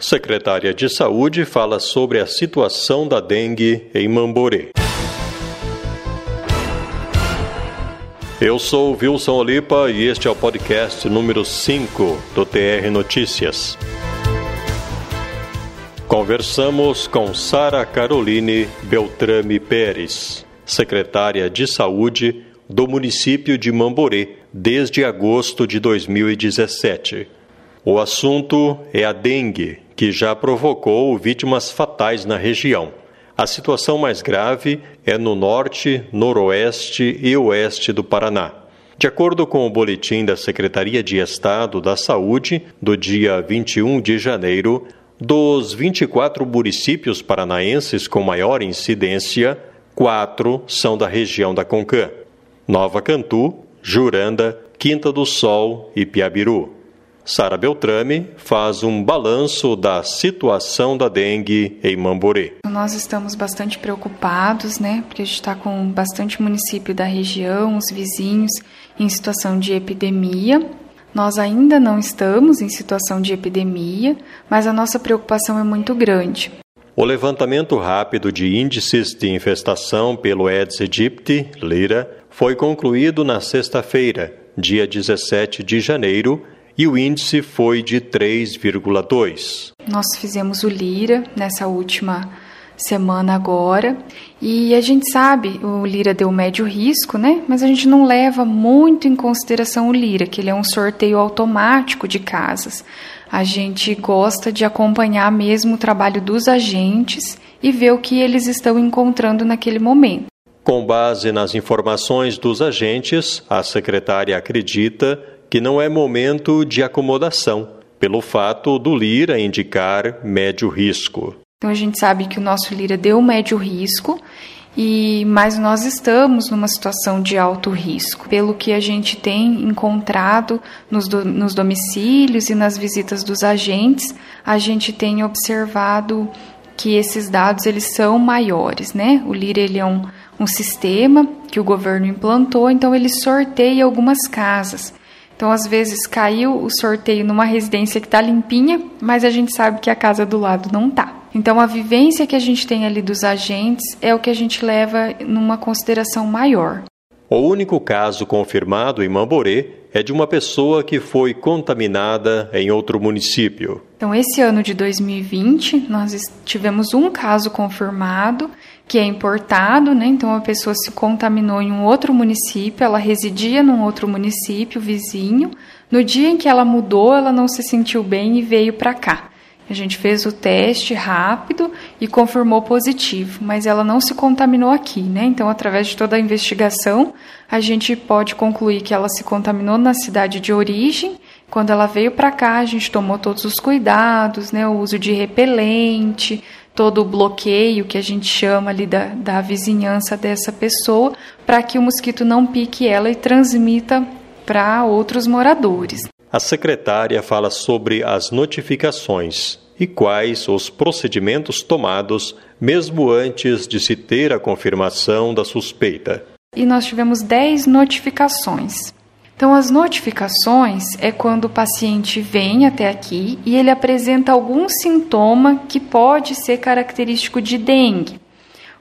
Secretária de Saúde fala sobre a situação da dengue em Mamborê. Eu sou Wilson Olipa e este é o podcast número 5 do TR Notícias. Conversamos com Sara Caroline Beltrame Pérez, secretária de Saúde do município de Mamborê, desde agosto de 2017. O assunto é a dengue, que já provocou vítimas fatais na região. A situação mais grave é no norte, noroeste e oeste do Paraná. De acordo com o boletim da Secretaria de Estado da Saúde, do dia 21 de janeiro, dos 24 municípios paranaenses com maior incidência, quatro são da região da Concã: Nova Cantu, Juranda, Quinta do Sol e Piabiru. Sara Beltrame faz um balanço da situação da dengue em Mamborê. Nós estamos bastante preocupados, né? Porque a gente está com bastante município da região, os vizinhos, em situação de epidemia. Nós ainda não estamos em situação de epidemia, mas a nossa preocupação é muito grande. O levantamento rápido de índices de infestação pelo Aedes aegypti, Lira, foi concluído na sexta-feira, dia 17 de janeiro, e o índice foi de 3,2. Nós fizemos o Lira nessa última semana agora e a gente sabe, o Lira deu médio risco, né? Mas a gente não leva muito em consideração o Lira, que ele é um sorteio automático de casas. A gente gosta de acompanhar mesmo o trabalho dos agentes e ver o que eles estão encontrando naquele momento. Com base nas informações dos agentes, a secretária acredita que não é momento de acomodação, pelo fato do Lira indicar médio risco. Então a gente sabe que o nosso Lira deu médio risco e mas nós estamos numa situação de alto risco. Pelo que a gente tem encontrado nos, do, nos domicílios e nas visitas dos agentes, a gente tem observado que esses dados eles são maiores, né? O Lira ele é um, um sistema que o governo implantou, então ele sorteia algumas casas. Então, às vezes, caiu o sorteio numa residência que está limpinha, mas a gente sabe que a casa do lado não está. Então, a vivência que a gente tem ali dos agentes é o que a gente leva numa consideração maior. O único caso confirmado em Mamborê é de uma pessoa que foi contaminada em outro município. Então, esse ano de 2020, nós tivemos um caso confirmado que é importado, né? Então a pessoa se contaminou em um outro município, ela residia num outro município vizinho. No dia em que ela mudou, ela não se sentiu bem e veio para cá. A gente fez o teste rápido e confirmou positivo, mas ela não se contaminou aqui, né? Então, através de toda a investigação, a gente pode concluir que ela se contaminou na cidade de origem. Quando ela veio para cá, a gente tomou todos os cuidados, né? O uso de repelente, todo o bloqueio que a gente chama ali da, da vizinhança dessa pessoa, para que o mosquito não pique ela e transmita para outros moradores. A secretária fala sobre as notificações e quais os procedimentos tomados mesmo antes de se ter a confirmação da suspeita. E nós tivemos 10 notificações. Então, as notificações é quando o paciente vem até aqui e ele apresenta algum sintoma que pode ser característico de dengue.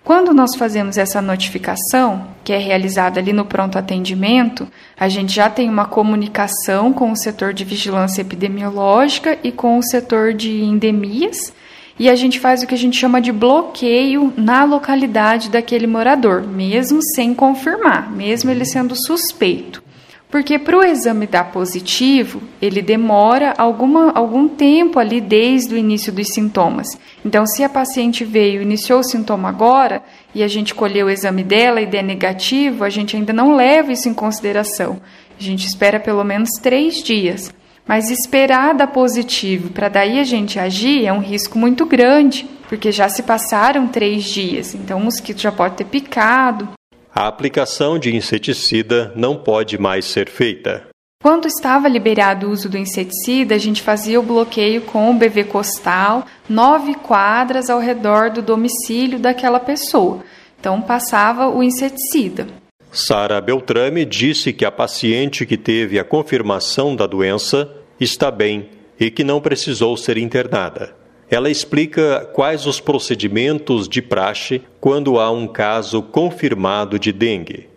Quando nós fazemos essa notificação, que é realizada ali no pronto atendimento, a gente já tem uma comunicação com o setor de vigilância epidemiológica e com o setor de endemias, e a gente faz o que a gente chama de bloqueio na localidade daquele morador, mesmo sem confirmar, mesmo ele sendo suspeito. Porque para o exame dar positivo, ele demora alguma, algum tempo ali desde o início dos sintomas. Então, se a paciente veio, iniciou o sintoma agora, e a gente colheu o exame dela e der negativo, a gente ainda não leva isso em consideração. A gente espera pelo menos três dias. Mas esperar dar positivo para daí a gente agir é um risco muito grande, porque já se passaram três dias, então o mosquito já pode ter picado, a aplicação de inseticida não pode mais ser feita. Quando estava liberado o uso do inseticida, a gente fazia o bloqueio com o BV costal, nove quadras ao redor do domicílio daquela pessoa. Então passava o inseticida. Sara Beltrame disse que a paciente que teve a confirmação da doença está bem e que não precisou ser internada. Ela explica quais os procedimentos de praxe quando há um caso confirmado de dengue.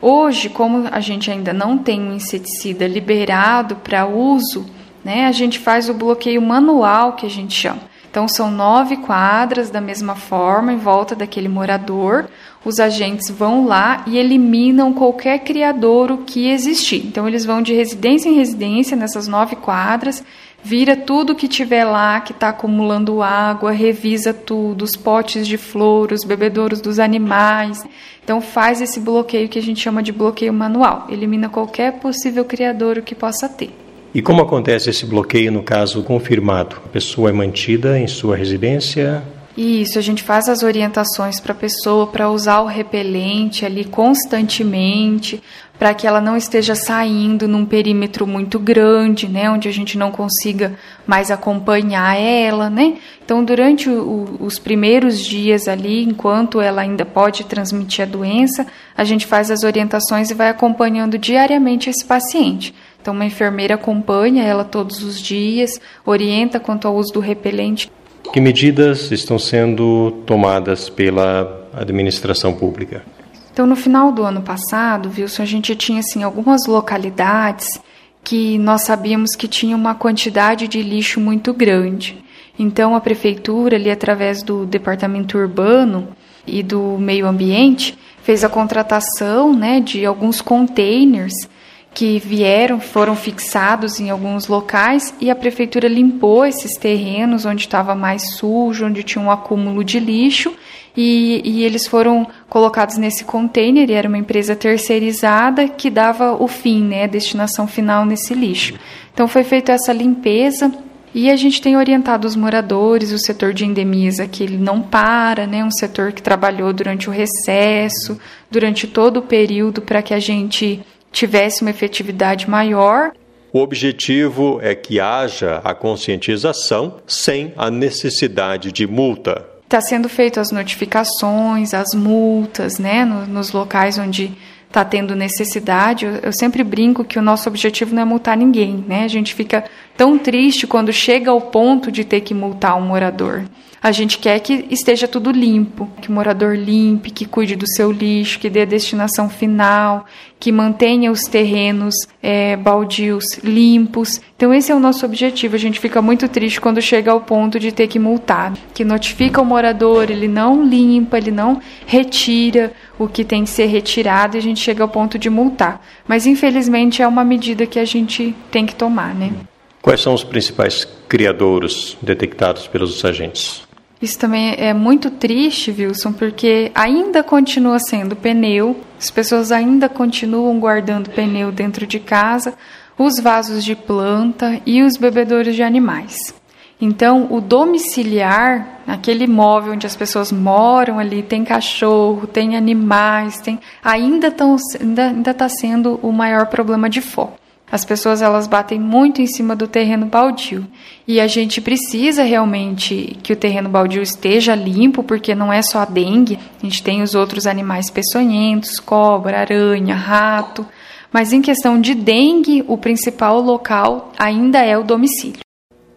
Hoje, como a gente ainda não tem um inseticida liberado para uso, né, a gente faz o bloqueio manual, que a gente chama. Então, são nove quadras da mesma forma em volta daquele morador. Os agentes vão lá e eliminam qualquer criadouro que existir. Então, eles vão de residência em residência nessas nove quadras, vira tudo que tiver lá que está acumulando água, revisa tudo, os potes de flor, os bebedouros dos animais. Então, faz esse bloqueio que a gente chama de bloqueio manual. Elimina qualquer possível criadouro que possa ter. E como acontece esse bloqueio no caso confirmado? A pessoa é mantida em sua residência? Isso, a gente faz as orientações para a pessoa para usar o repelente ali constantemente, para que ela não esteja saindo num perímetro muito grande, né, onde a gente não consiga mais acompanhar ela, né? Então, durante o, os primeiros dias ali, enquanto ela ainda pode transmitir a doença, a gente faz as orientações e vai acompanhando diariamente esse paciente. Então, uma enfermeira acompanha ela todos os dias, orienta quanto ao uso do repelente. Que medidas estão sendo tomadas pela administração pública? Então, no final do ano passado, Wilson, a gente tinha assim algumas localidades que nós sabíamos que tinha uma quantidade de lixo muito grande. Então, a prefeitura, ali através do departamento urbano e do meio ambiente, fez a contratação, né, de alguns containers que vieram, foram fixados em alguns locais e a prefeitura limpou esses terrenos onde estava mais sujo, onde tinha um acúmulo de lixo e, e, eles foram colocados nesse container e era uma empresa terceirizada que dava o fim, né, a destinação final nesse lixo. Então foi feita essa limpeza e a gente tem orientado os moradores, o setor de endemias aqui ele não para, né, um setor que trabalhou durante o recesso, durante todo o período para que a gente tivesse uma efetividade maior. O objetivo é que haja a conscientização sem a necessidade de multa. Está sendo feito as notificações, as multas, né, nos locais onde está tendo necessidade. Eu, sempre brinco que o nosso objetivo não é multar ninguém, né? A gente fica tão triste quando chega ao ponto de ter que multar um morador. A gente quer que esteja tudo limpo, que o morador limpe, que cuide do seu lixo, que dê a destinação final, que mantenha os terrenos é, baldios limpos. Então, esse é o nosso objetivo. A gente fica muito triste quando chega ao ponto de ter que multar, que notifica o morador, ele não limpa, ele não retira o que tem que ser retirado e a gente chega ao ponto de multar. Mas, infelizmente, é uma medida que a gente tem que tomar, né? Quais são os principais criadouros detectados pelos agentes? Isso também é muito triste, Wilson, porque ainda continua sendo pneu, as pessoas ainda continuam guardando pneu dentro de casa, os vasos de planta e os bebedouros de animais. Então, o domiciliar, aquele imóvel onde as pessoas moram ali, tem cachorro, tem animais, tem ainda está ainda, ainda tá sendo o maior problema de foco. As pessoas elas batem muito em cima do terreno baldio e a gente precisa realmente que o terreno baldio esteja limpo, porque não é só a dengue, a gente tem os outros animais peçonhentos, cobra, aranha, rato, mas em questão de dengue, o principal local ainda é o domicílio.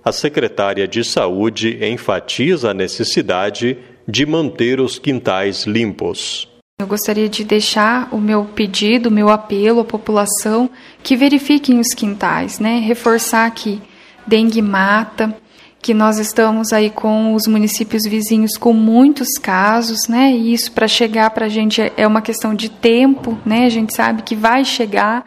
A secretária de Saúde enfatiza a necessidade de manter os quintais limpos. Eu gostaria de deixar o meu pedido, o meu apelo à população que verifiquem os quintais, né? Reforçar que dengue mata, que nós estamos aí com os municípios vizinhos com muitos casos, né? E isso para chegar para a gente é uma questão de tempo, né? A gente sabe que vai chegar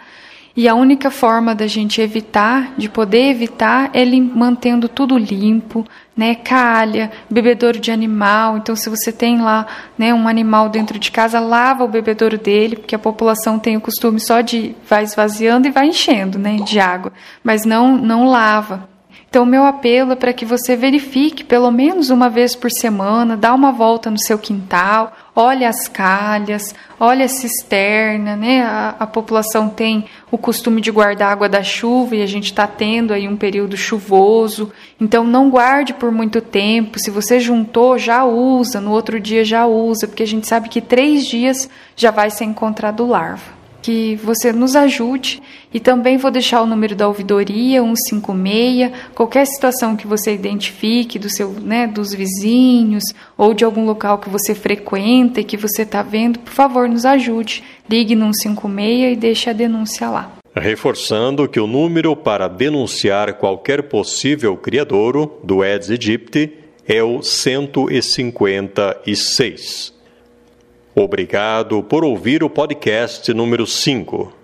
e a única forma da gente evitar, de poder evitar, é mantendo tudo limpo, né? Calha, bebedouro de animal. Então, se você tem lá, né, um animal dentro de casa, lava o bebedouro dele, porque a população tem o costume só de vai esvaziando e vai enchendo, né, de água, mas não não lava. Então, meu apelo é para que você verifique pelo menos uma vez por semana, dá uma volta no seu quintal, olhe as calhas, olhe a cisterna, né? A, a população tem o costume de guardar água da chuva e a gente está tendo aí um período chuvoso, então não guarde por muito tempo. Se você juntou, já usa, no outro dia já usa, porque a gente sabe que três dias já vai ser encontrado larva. Que você nos ajude e também vou deixar o número da ouvidoria 156, qualquer situação que você identifique do seu, né, dos vizinhos ou de algum local que você frequenta e que você está vendo, por favor, nos ajude. Ligue no 156 e deixe a denúncia lá. Reforçando que o número para denunciar qualquer possível criadouro do Aedes aegypti é o 156. Obrigado por ouvir o podcast número 5.